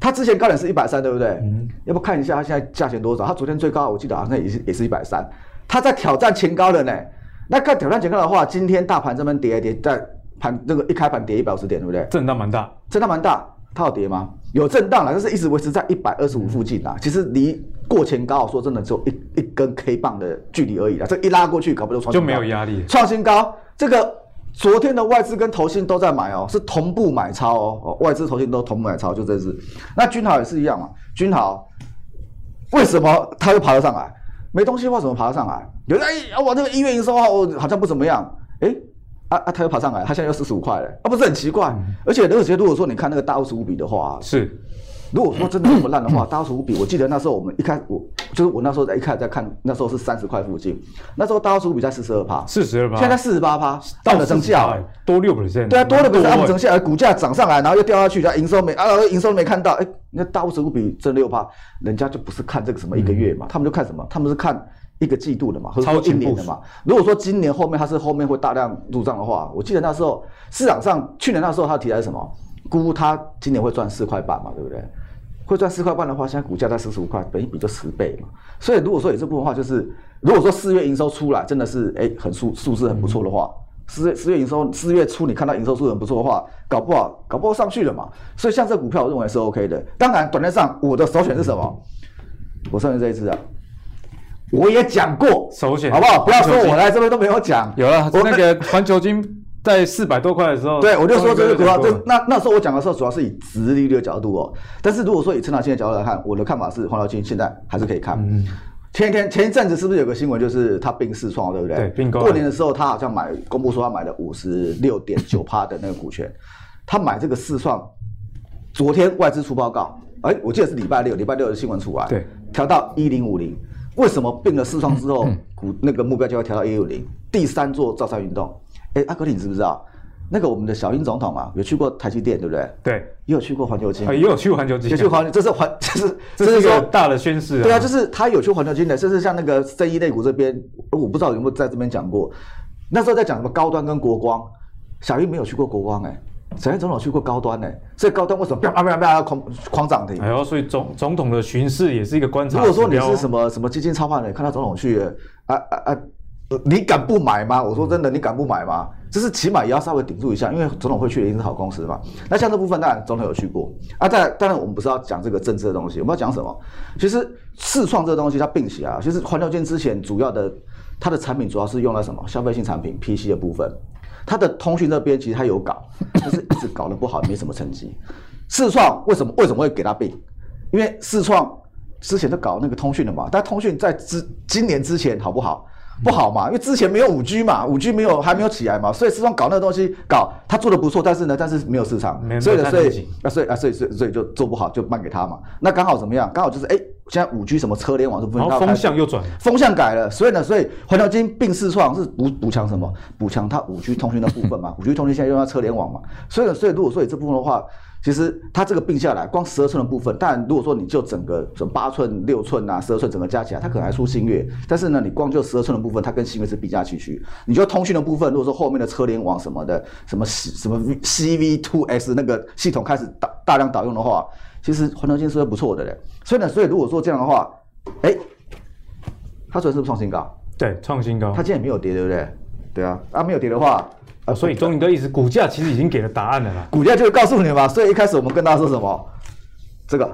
它之前高点是一百三，对不对？嗯。要不看一下它现在价钱多少？它昨天最高我记得好像也是也是一百三。它在挑战前高的呢。那看挑战前高的话，今天大盘这边跌一跌，在盘那个一开盘跌一百五十点，对不对？震荡蛮大，震荡蛮大。它有跌吗？有震荡了，但是一直维持在一百二十五附近啊。其实离过前高，说真的，只有一一根 K 棒的距离而已啦。这一拉过去，搞不就创就没有压力，创新高。这个昨天的外资跟投信都在买哦，是同步买超哦。外资投信都同步买超，就这次。那君豪也是一样嘛。君豪为什么他又爬得上来？没东西的话，怎么爬得上来？有人哎，我这个一月营收好像不怎么样，哎。啊啊！他又爬上来，他现在又四十五块了，啊，不是很奇怪？嗯、而且而且，如果说你看那个大二十五比的话，是，如果说真的这么烂的话，大二十五比，我记得那时候我们一开我就是我那时候在一开始在看，那时候是三十块附近，那时候大二十五比在四十二趴，四十二趴，现在四十八趴，到了增价，多六 percent，对啊，多了 percent，增价，股价涨上来，然后又掉下去，然后营收没啊，营收没看到，哎，那大二十五比增六趴，人家就不是看这个什么一个月嘛，嗯、他们就看什么？他们是看。一个季度的嘛，或者说一年的嘛。如果说今年后面它是后面会大量入账的话，我记得那时候市场上去年那时候他提的是什么？估他今年会赚四块半嘛，对不对？会赚四块半的话，现在股价在四十五块，本益比就十倍嘛。所以如果说有这部分的话，就是如果说四月营收出来真的是哎很数数字很不错的话，四月四月营收四月初你看到营收数字很不错的话，搞不好搞不好上去了嘛。所以像这股票我认为是 OK 的。当然短线上我的首选是什么？我上面这一支啊。我也讲过，首选好不好？不要说我来这边都没有讲。有了，我那个环球晶在四百多块的时候，对，我就说这个股票，这那那时候我讲的时候，主要是以直利率的角度哦。但是如果说以成长性的角度来看，我的看法是，环球晶现在还是可以看。嗯。前天前一阵子是不是有个新闻，就是他并四创，对不对？对，并购。过年的时候，他好像买公布说他买了五十六点九趴的那个股权。他买这个四创，昨天外资出报告，哎，我记得是礼拜六，礼拜六的新闻出来，对，调到一零五零。为什么并了四创之后，(laughs) 股那个目标就要调到一五零？第三座造山运动，哎，阿哥你知不知道？那个我们的小英总统啊，有去过台积电，对不对？对，也有去过环球金，也有去过环球金，也去环，这是环，这是 (laughs) 这是一个大的宣示。对啊，就是他有去环球金的，甚至像那个生医类股这边，我不知道有没有在这边讲过。那时候在讲什么高端跟国光，小英没有去过国光，哎。小英总统去过高端呢，所以高端为什么啪啪啪啪狂狂涨停？哎呦，所以总总统的巡视也是一个观察。如果说你是什么什么基金操盘人，看到总统去，啊啊啊，你敢不买吗？我说真的，你敢不买吗？就是起码也要稍微顶住一下，因为总统会去的一定是好公司嘛。那像这部分，当然总统有去过啊。但当然，我们不是要讲这个政治的东西，我们要讲什么？其实世创这个东西它并起来啊，其实环球金之前主要的它的产品主要是用在什么消费性产品 PC 的部分。它的通讯这边其实它有搞，但是一直搞得不好，没什么成绩。世创为什么为什么会给它并？因为世创之前都搞那个通讯的嘛，但通讯在之今年之前好不好？不好嘛，因为之前没有五 G 嘛，五 G 没有还没有起来嘛，所以世创搞那个东西搞他做的不错，但是呢，但是没有市场，所以呢，所以啊，所以啊，所以所以所以就做不好，就卖给他嘛。那刚好怎么样？刚好就是哎，现在五 G 什么车联网这部分，然后风向又转，风向改了，所以呢，所以环球金并视创是补补强什么？补强它五 G 通讯的部分嘛，五 G 通讯现在用到车联网嘛，所以呢，所以如果说以这部分的话。其实它这个并下来，光十二寸的部分，但如果说你就整个什么八寸、六寸啊、十二寸整个加起来，它可能还出星月。但是呢，你光就十二寸的部分，它跟星月是并驾齐驱。你就通讯的部分，如果说后面的车联网什么的，什么什么 CV2X 那个系统开始大大量导用的话，其实环球金是会不错的嘞。所以呢，所以如果说这样的话，哎，它昨天是不是创新高？对，创新高。它今天也没有跌，对不对？对啊，啊没有跌的话。啊、所以中银哥意思，股价其实已经给了答案了啦。股价就是告诉你嘛，所以一开始我们跟大家说什么？这个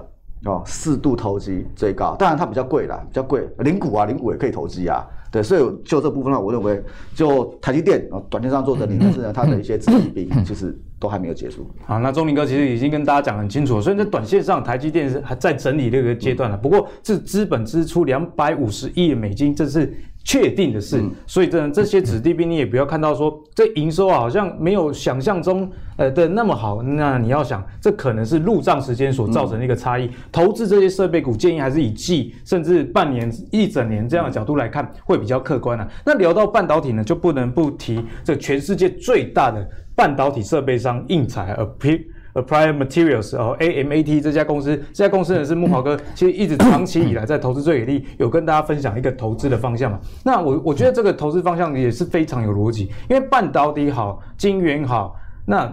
哦，适度投机最高，当然它比较贵啦，比较贵。零股啊，零股也可以投机啊。对，所以就这部分呢，我认为就台积电啊，短线上做整理，但是呢，(coughs) 它的一些资金比 (coughs) 其实都还没有结束。好，那钟林哥其实已经跟大家讲很清楚了，所以在短线上，台积电是还在整理这个阶段了。不过，这资本支出两百五十亿美金，这是。确定的是，所以这这些子弟兵你也不要看到说这营收啊好像没有想象中呃的那么好，那你要想这可能是入账时间所造成的一个差异。投资这些设备股建议还是以季甚至半年、一整年这样的角度来看会比较客观啊。那聊到半导体呢，就不能不提这全世界最大的半导体设备商应材而 Applied Materials 哦，AMAT 这家公司，这家公司呢是木华哥，其实一直长期以来在投资最给力，有跟大家分享一个投资的方向嘛。那我我觉得这个投资方向也是非常有逻辑，因为半导体好，晶圆好，那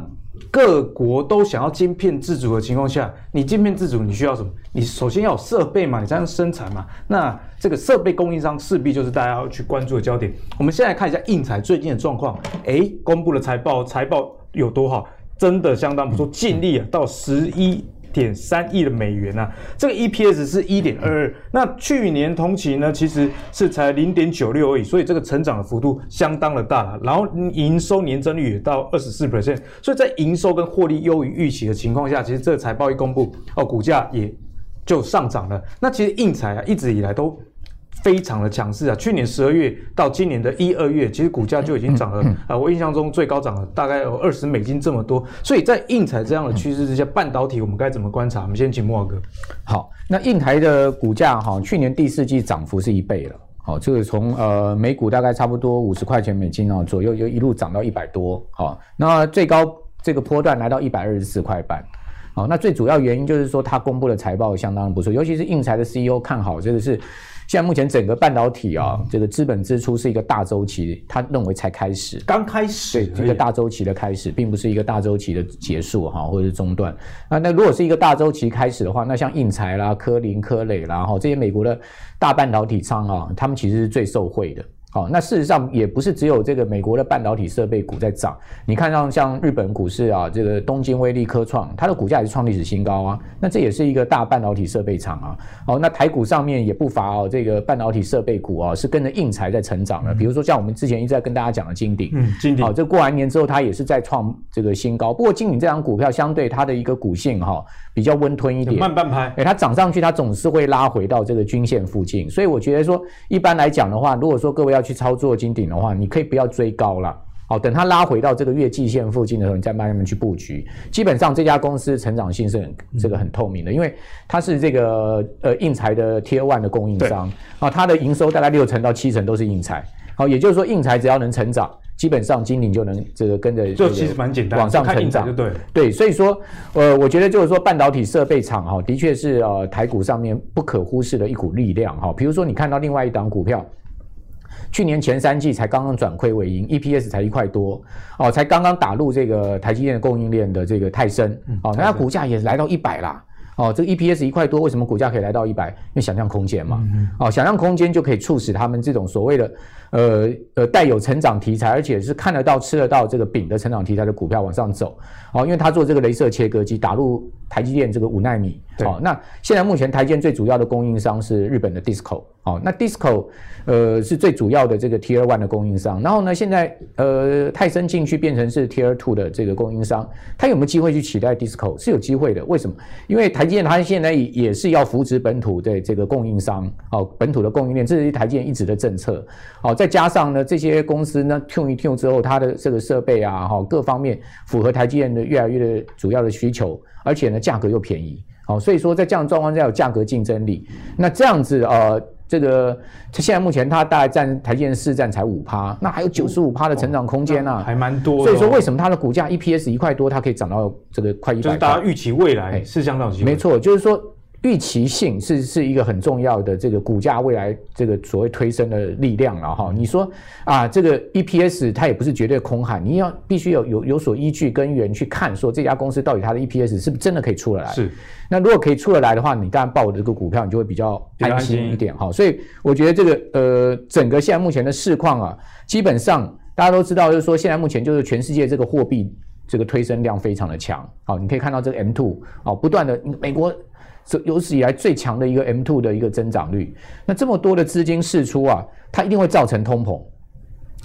各国都想要晶片自主的情况下，你晶片自主你需要什么？你首先要有设备嘛，你才能生产嘛。那这个设备供应商势必就是大家要去关注的焦点。我们现在看一下应材最近的状况，哎，公布了财报，财报有多好？真的相当不错，净利啊到十一点三亿的美元啊，这个 EPS 是一点二二，那去年同期呢其实是才零点九六而已，所以这个成长的幅度相当的大了。然后营收年增率也到二十四 percent，所以在营收跟获利优于预期的情况下，其实这个财报一公布哦，股价也就上涨了。那其实应材啊一直以来都。非常的强势啊！去年十二月到今年的一二月，其实股价就已经涨了啊！我印象中最高涨了大概有二十美金这么多。所以在应材这样的趋势之下，半导体我们该怎么观察？我们先请慕驊哥。好，那应材的股价哈，去年第四季涨幅是一倍了。好，这个从呃每股大概差不多五十块钱美金啊左右，就一路涨到一百多。好，那最高这个波段来到一百二十四块半。好，那最主要原因就是说它公布的财报相当不错，尤其是应材的 CEO 看好这个是。现在目前整个半导体啊，这个资本支出是一个大周期，他认为才开始，刚开始，对，一个大周期的开始，并不是一个大周期的结束哈，或者是中断。那那如果是一个大周期开始的话，那像印材啦、科林、科磊啦，哈，这些美国的大半导体商啊，他们其实是最受惠的。好，那事实上也不是只有这个美国的半导体设备股在涨，你看到像日本股市啊，这个东京威力科创，它的股价也是创历史新高啊。那这也是一个大半导体设备厂啊。好，那台股上面也不乏哦，这个半导体设备股啊，是跟着硬材在成长的。比如说像我们之前一直在跟大家讲的金鼎，嗯，金鼎，好，这过完年之后它也是在创这个新高。不过金鼎这张股票相对它的一个股性哈，比较温吞一点，慢半拍。哎，它涨上去它总是会拉回到这个均线附近，所以我觉得说一般来讲的话，如果说各位要去操作金鼎的话，你可以不要追高了，好，等它拉回到这个月季线附近的时候，你再慢慢去布局。基本上这家公司成长性是很这个很透明的，因为它是这个呃应材的 Tier One 的供应商啊，它的营收大概六成到七成都是应材，好，也就是说应材只要能成长，基本上金鼎就能这个跟着就其实蛮简单，往上成长就对对，所以说呃，我觉得就是说半导体设备厂哈，的确是呃台股上面不可忽视的一股力量哈。比如说你看到另外一档股票。去年前三季才刚刚转亏为盈，EPS 才一块多哦，才刚刚打入这个台积电供应链的这个泰森哦，那它股价也来到一百啦哦，这个 EPS 一块多，为什么股价可以来到一百？因为想象空间嘛，哦，想象空间就可以促使他们这种所谓的呃呃带有成长题材，而且是看得到吃得到这个饼的成长题材的股票往上走哦，因为他做这个镭射切割机打入台积电这个五纳米哦，那现在目前台积电最主要的供应商是日本的 DISCO 哦，那 DISCO。呃，是最主要的这个 Tier One 的供应商，然后呢，现在呃，泰森进去变成是 Tier Two 的这个供应商，他有没有机会去取代 DISCO？是有机会的。为什么？因为台积电它现在也是要扶植本土的这个供应商，哦，本土的供应链，这是台积电一直的政策。哦，再加上呢，这些公司呢，tune 一 tune 之后，它的这个设备啊，哈，各方面符合台积电的越来越的主要的需求，而且呢，价格又便宜。好，所以说在这样的状况下有价格竞争力，那这样子呃。这个，它现在目前它大概占台积电市占才五趴，那还有九十五趴的成长空间啊，还蛮多的。所以说，为什么它的股价 EPS 一块多，它可以涨到这个快一百？就是大家预期未来是相当有机会。没错，就是说。预期性是是一个很重要的这个股价未来这个所谓推升的力量了哈。你说啊，这个 EPS 它也不是绝对空喊，你要必须有有有所依据根源去看，说这家公司到底它的 EPS 是不是真的可以出得来？是。那如果可以出得来的话，你当然抱这个股票，你就会比较安心一点哈。所以我觉得这个呃，整个现在目前的市况啊，基本上大家都知道，就是说现在目前就是全世界这个货币这个推升量非常的强。好，你可以看到这个 M two 啊，不断的美国。这有史以来最强的一个 M2 的一个增长率，那这么多的资金释出啊，它一定会造成通膨。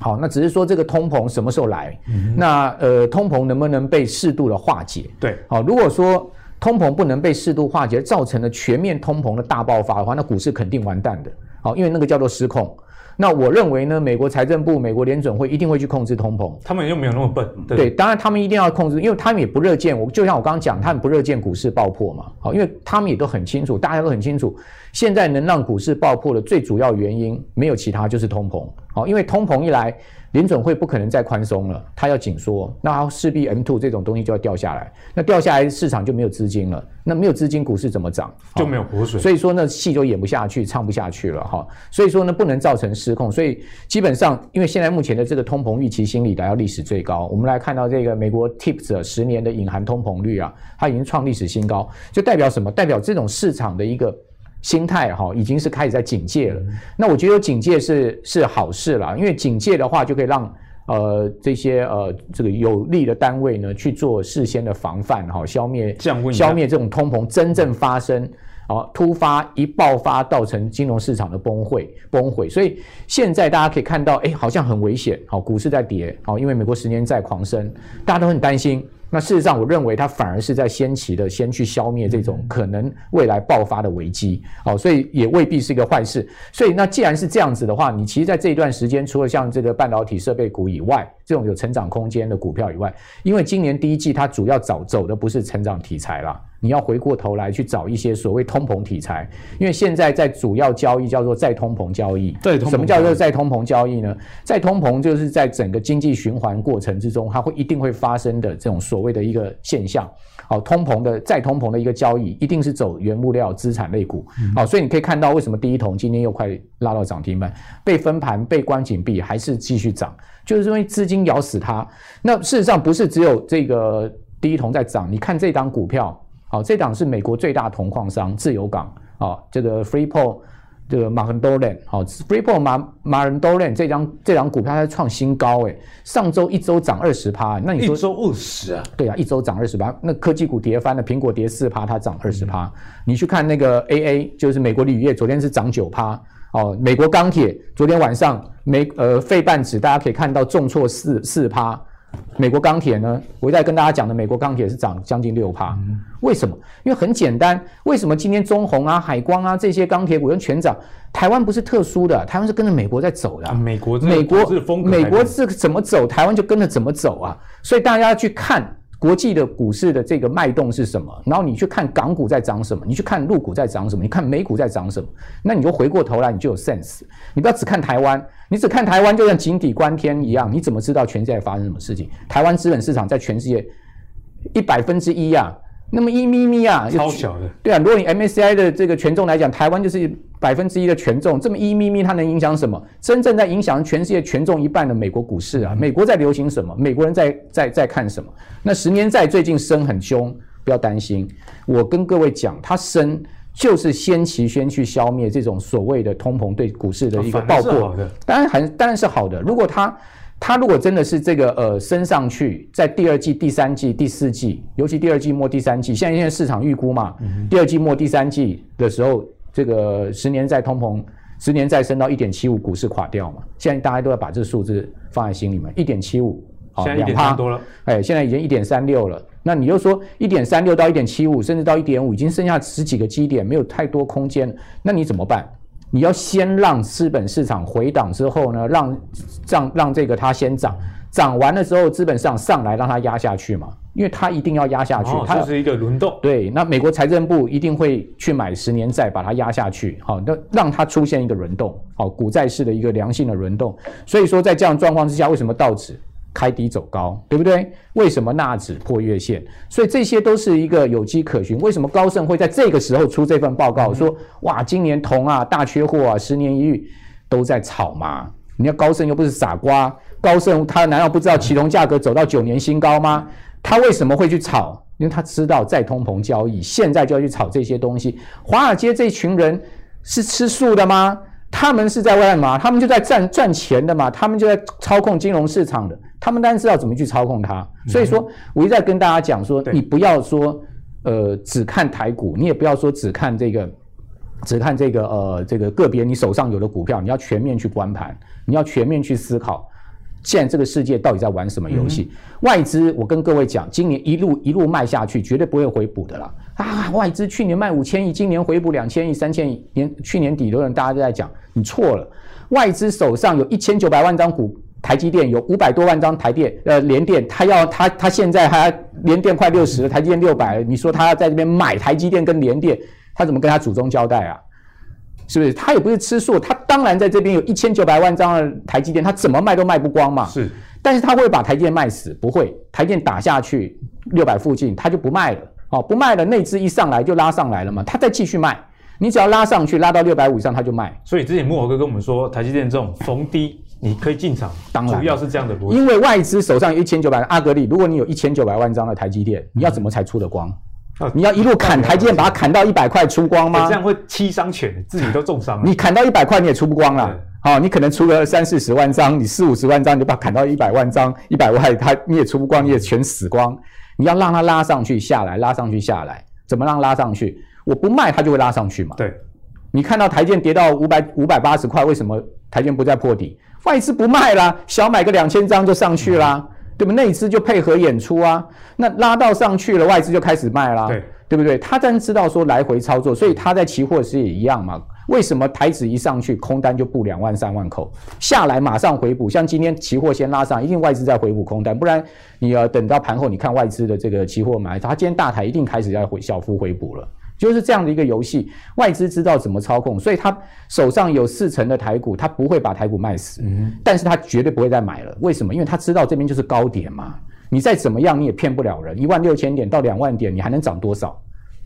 好，那只是说这个通膨什么时候来？嗯、那呃，通膨能不能被适度的化解？对，好，如果说通膨不能被适度化解，造成了全面通膨的大爆发的话，那股市肯定完蛋的。好，因为那个叫做失控。那我认为呢，美国财政部、美国联准会一定会去控制通膨。他们又没有那么笨。对，对，当然他们一定要控制，因为他们也不热见我，就像我刚刚讲，他们不热见股市爆破嘛。好，因为他们也都很清楚，大家都很清楚，现在能让股市爆破的最主要原因没有其他，就是通膨。好，因为通膨一来。联准会不可能再宽松了，它要紧缩，那它势必 M two 这种东西就要掉下来，那掉下来市场就没有资金了，那没有资金，股市怎么涨？就没有活水。所以说呢，戏就演不下去，唱不下去了哈。所以说呢，不能造成失控。所以基本上，因为现在目前的这个通膨预期心理达到历史最高，我们来看到这个美国 TIPS 十年的隐含通膨率啊，它已经创历史新高，就代表什么？代表这种市场的一个。心态哈，已经是开始在警戒了。那我觉得警戒是是好事了，因为警戒的话就可以让呃这些呃这个有利的单位呢去做事先的防范哈，消灭消灭这种通膨真正发生啊突发一爆发，造成金融市场的崩溃崩溃。所以现在大家可以看到，哎，好像很危险，好，股市在跌，好，因为美国十年债狂升，大家都很担心。那事实上，我认为它反而是在先期的先去消灭这种可能未来爆发的危机，好，所以也未必是一个坏事。所以那既然是这样子的话，你其实在这一段时间，除了像这个半导体设备股以外，这种有成长空间的股票以外，因为今年第一季它主要走走的不是成长题材啦。你要回过头来去找一些所谓通膨题材，因为现在在主要交易叫做再通膨交易。对，什么叫做再通膨交易呢？再通膨就是在整个经济循环过程之中，它会一定会发生的这种所谓的一个现象。好，通膨的再通膨的一个交易，一定是走原物料资产类股。好，所以你可以看到为什么第一桶今天又快拉到涨停板，被分盘被关紧闭还是继续涨，就是因为资金咬死它。那事实上不是只有这个第一桶在涨，你看这档股票。好，这档是美国最大铜矿商自由港啊，这个 Freeport 这个 Marandoran 好，Freeport Mar Marandoran 这张这张股票它创新高诶，上周一周涨二十趴，那你说一周二十啊？对啊，一周涨二十趴，那科技股跌翻了，苹果跌四趴，它涨二十趴。你去看那个 AA，就是美国铝业，昨天是涨九趴哦。美国钢铁昨天晚上美呃费半指大家可以看到重挫四四趴。美国钢铁呢？我在跟大家讲的，美国钢铁是涨将近六趴。为什么？因为很简单，为什么今天中红啊、海光啊这些钢铁股跟全涨？台湾不是特殊的，台湾是跟着美国在走的。美国美国美国是怎么走，台湾就跟着怎么走啊！所以大家要去看。国际的股市的这个脉动是什么？然后你去看港股在涨什么，你去看陆股在涨什么，你看美股在涨什么，那你就回过头来你就有 sense。你不要只看台湾，你只看台湾就像井底观天一样，你怎么知道全世界发生什么事情？台湾资本市场在全世界一百分之一呀。那么一咪咪啊，超小的，对啊。如果你 MSCI 的这个权重来讲，台湾就是百分之一的权重，这么一咪咪，它能影响什么？真正在影响全世界权重一半的美国股市啊！美国在流行什么？美国人在在在看什么？那十年债最近升很凶，不要担心。我跟各位讲，它升就是先期先去消灭这种所谓的通膨对股市的一个爆破，当然还当然是好的。如果它它如果真的是这个呃升上去，在第二季、第三季、第四季，尤其第二季末、第三季，现在现在市场预估嘛，嗯、第二季末、第三季的时候，这个十年债通膨，十年再升到一点七五，股市垮掉嘛。现在大家都要把这个数字放在心里面，一点七五，好，两趴多了，哎，现在已经一点三六了。那你又说一点三六到一点七五，甚至到一点五，已经剩下十几个基点，没有太多空间，那你怎么办？你要先让资本市场回档之后呢，让让让这个它先涨，涨完了之后资本市场上来让它压下去嘛。因为它一定要压下去，它、哦、是一个轮动。对，那美国财政部一定会去买十年债，把它压下去，好，那让它出现一个轮动，好，股债市的一个良性的轮动。所以说，在这样状况之下，为什么道指开低走高，对不对？为什么纳指破月线？所以这些都是一个有迹可循。为什么高盛会在这个时候出这份报告，说哇，今年铜啊大缺货啊，十年一遇都在炒嘛？你要高盛又不是傻瓜，高盛他难道不知道其铜价格走到九年新高吗？他为什么会去炒？因为他知道再通膨交易，现在就要去炒这些东西。华尔街这群人是吃素的吗？他们是在干嘛？他们就在赚赚钱的嘛，他们就在操控金融市场的。他们当然知道怎么去操控它。所以说，我一再跟大家讲说，你不要说呃只看台股，你也不要说只看这个，只看这个呃这个个别你手上有的股票，你要全面去观盘，你要全面去思考。现在这个世界到底在玩什么游戏？嗯、外资，我跟各位讲，今年一路一路卖下去，绝对不会回补的啦。啊，外资去年卖五千亿，今年回补两千亿、三千亿。年去年底的人大家都在讲，你错了。外资手上有一千九百万张股，台积电有五百多万张台电，呃，联电，他要他他现在还联电快六十了，台积电六百。你说他要在这边买台积电跟联电，他怎么跟他祖宗交代啊？是不是？他也不是吃素，他当然在这边有一千九百万张的台积电，他怎么卖都卖不光嘛。是，但是他会把台积电卖死？不会，台积电打下去六百附近，他就不卖了。哦，不卖了，内资一上来就拉上来了嘛，他再继续卖，你只要拉上去，拉到六百五以上，他就卖。所以之前慕驊哥跟我们说，台积电这种逢低你可以进场，当然主要是这样的逻辑。因为外资手上有一千九百万，阿格力，如果你有一千九百万张的台积电，你要怎么才出得光？嗯你要一路砍台积电，把它砍到一百块出光吗？这样会七伤拳，自己都重伤了。你砍到一百块，你也出不光了。好、哦，你可能出个三四十万张，你四五十万张，你就把它砍到一百万张，一百万它你也出不光，你也全死光。你要让它拉上去下来，拉上去下来，怎么让拉上去？我不卖它就会拉上去嘛。对，你看到台建跌到五百五百八十块，为什么台建不再破底？外资不卖啦，小买个两千张就上去啦。嗯对不对？内资就配合演出啊，那拉到上去了，外资就开始卖啦，对，对不对？他当然知道说来回操作，所以他在期货时也一样嘛。为什么台指一上去，空单就布两万三万口，下来马上回补？像今天期货先拉上，一定外资在回补空单，不然你要等到盘后，你看外资的这个期货买，他今天大台一定开始要回小幅回补了。就是这样的一个游戏，外资知道怎么操控，所以他手上有四成的台股，他不会把台股卖死，嗯，但是他绝对不会再买了。为什么？因为他知道这边就是高点嘛，你再怎么样你也骗不了人，一万六千点到两万点，你还能涨多少？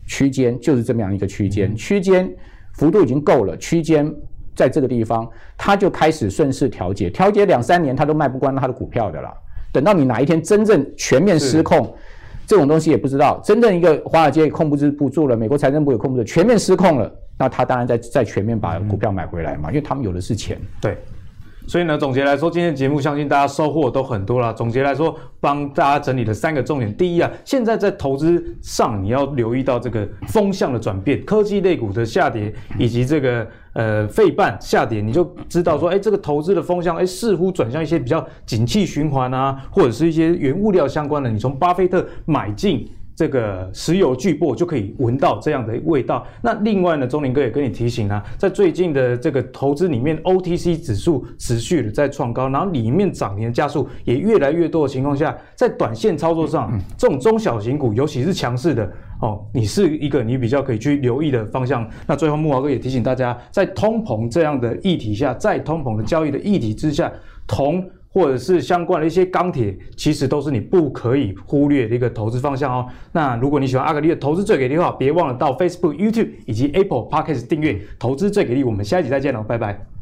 区间就是这么样一个区间，区间幅度已经够了，区间在这个地方，他就开始顺势调节，调节两三年他都卖不光他的股票的了。等到你哪一天真正全面失控。这种东西也不知道，真正一个华尔街控制不住了，美国财政部也控制不住，全面失控了，那他当然在在全面把股票买回来嘛，因为他们有的是钱。对，所以呢，总结来说，今天的节目相信大家收获都很多了。总结来说，帮大家整理了三个重点。第一啊，现在在投资上你要留意到这个风向的转变，科技类股的下跌以及这个。呃，费半下跌，你就知道说，哎，这个投资的风向，哎，似乎转向一些比较景气循环啊，或者是一些原物料相关的。你从巴菲特买进这个石油巨擘，就可以闻到这样的味道。那另外呢，钟林哥也跟你提醒啊，在最近的这个投资里面，OTC 指数持续的在创高，然后里面涨停的家数也越来越多的情况下，在短线操作上，这种中小型股，尤其是强势的。哦，你是一个你比较可以去留意的方向。那最后木华哥也提醒大家，在通膨这样的议题下，在通膨的交易的议题之下，铜或者是相关的一些钢铁，其实都是你不可以忽略的一个投资方向哦。那如果你喜欢阿格力的投资最给力的话，别忘了到 Facebook、YouTube 以及 Apple Podcast 订阅《投资最给力》。我们下一集再见喽，拜拜。